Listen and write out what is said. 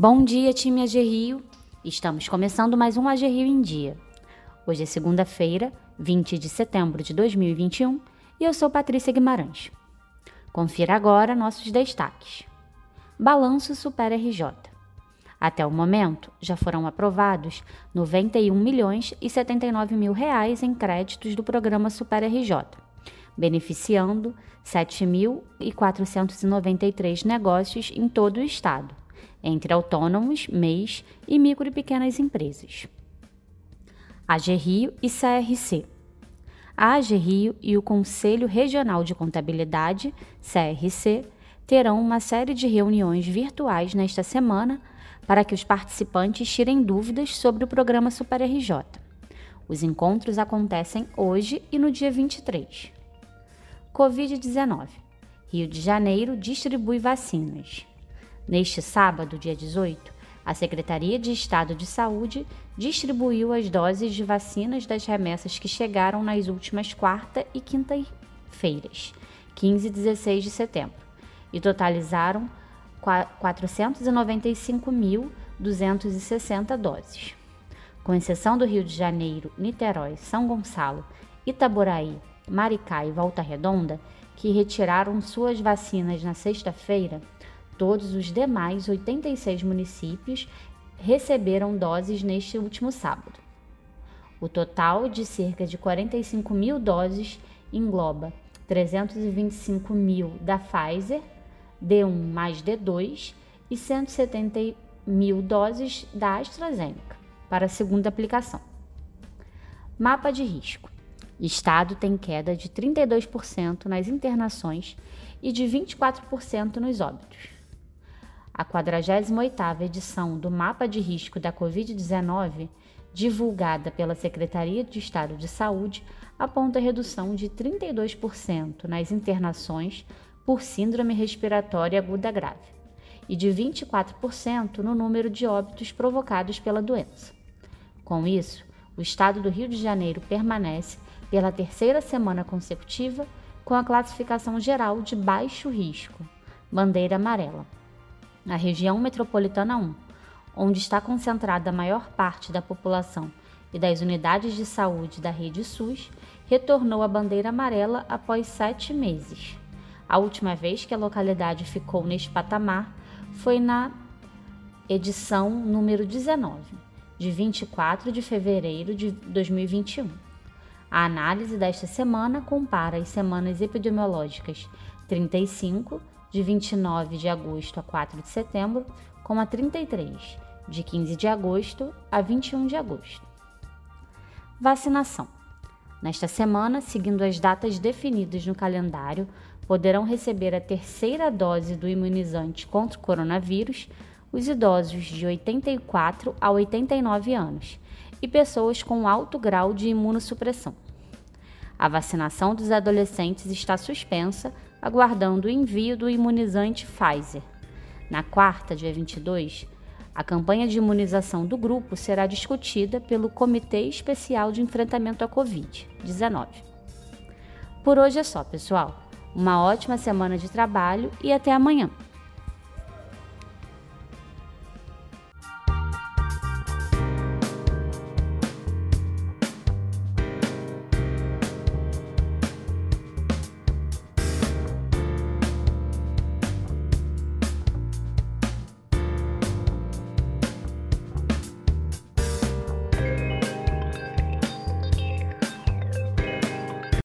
Bom dia, time AG Rio. Estamos começando mais um AG Rio em Dia. Hoje é segunda-feira, 20 de setembro de 2021, e eu sou Patrícia Guimarães. Confira agora nossos destaques. Balanço Super RJ. Até o momento, já foram aprovados 91 milhões e 79 mil reais em créditos do programa Super RJ, beneficiando 7.493 negócios em todo o estado entre autônomos, MEIs e micro e pequenas empresas. AG Rio e CRC. A AG Rio e o Conselho Regional de Contabilidade, CRC, terão uma série de reuniões virtuais nesta semana para que os participantes tirem dúvidas sobre o programa Super RJ. Os encontros acontecem hoje e no dia 23. Covid-19. Rio de Janeiro distribui vacinas. Neste sábado, dia 18, a Secretaria de Estado de Saúde distribuiu as doses de vacinas das remessas que chegaram nas últimas quarta e quinta-feiras, 15 e 16 de setembro, e totalizaram 495.260 doses. Com exceção do Rio de Janeiro, Niterói, São Gonçalo, Itaboraí, Maricá e Volta Redonda, que retiraram suas vacinas na sexta-feira, Todos os demais 86 municípios receberam doses neste último sábado. O total de cerca de 45 mil doses engloba 325 mil da Pfizer, D1 mais D2 e 170 mil doses da AstraZeneca para a segunda aplicação. Mapa de risco. Estado tem queda de 32% nas internações e de 24% nos óbitos. A 48ª edição do Mapa de Risco da Covid-19, divulgada pela Secretaria de Estado de Saúde, aponta redução de 32% nas internações por síndrome respiratória aguda grave e de 24% no número de óbitos provocados pela doença. Com isso, o estado do Rio de Janeiro permanece pela terceira semana consecutiva com a classificação geral de baixo risco, bandeira amarela na região metropolitana 1, onde está concentrada a maior parte da população e das unidades de saúde da rede SUS, retornou à bandeira amarela após sete meses. A última vez que a localidade ficou neste patamar foi na edição número 19, de 24 de fevereiro de 2021. A análise desta semana compara as semanas epidemiológicas 35, de 29 de agosto a 4 de setembro, com a 33, de 15 de agosto a 21 de agosto. Vacinação. Nesta semana, seguindo as datas definidas no calendário, poderão receber a terceira dose do imunizante contra o coronavírus os idosos de 84 a 89 anos e pessoas com alto grau de imunossupressão. A vacinação dos adolescentes está suspensa aguardando o envio do imunizante Pfizer. Na quarta, dia 22, a campanha de imunização do grupo será discutida pelo Comitê Especial de Enfrentamento à Covid-19. Por hoje é só, pessoal. Uma ótima semana de trabalho e até amanhã.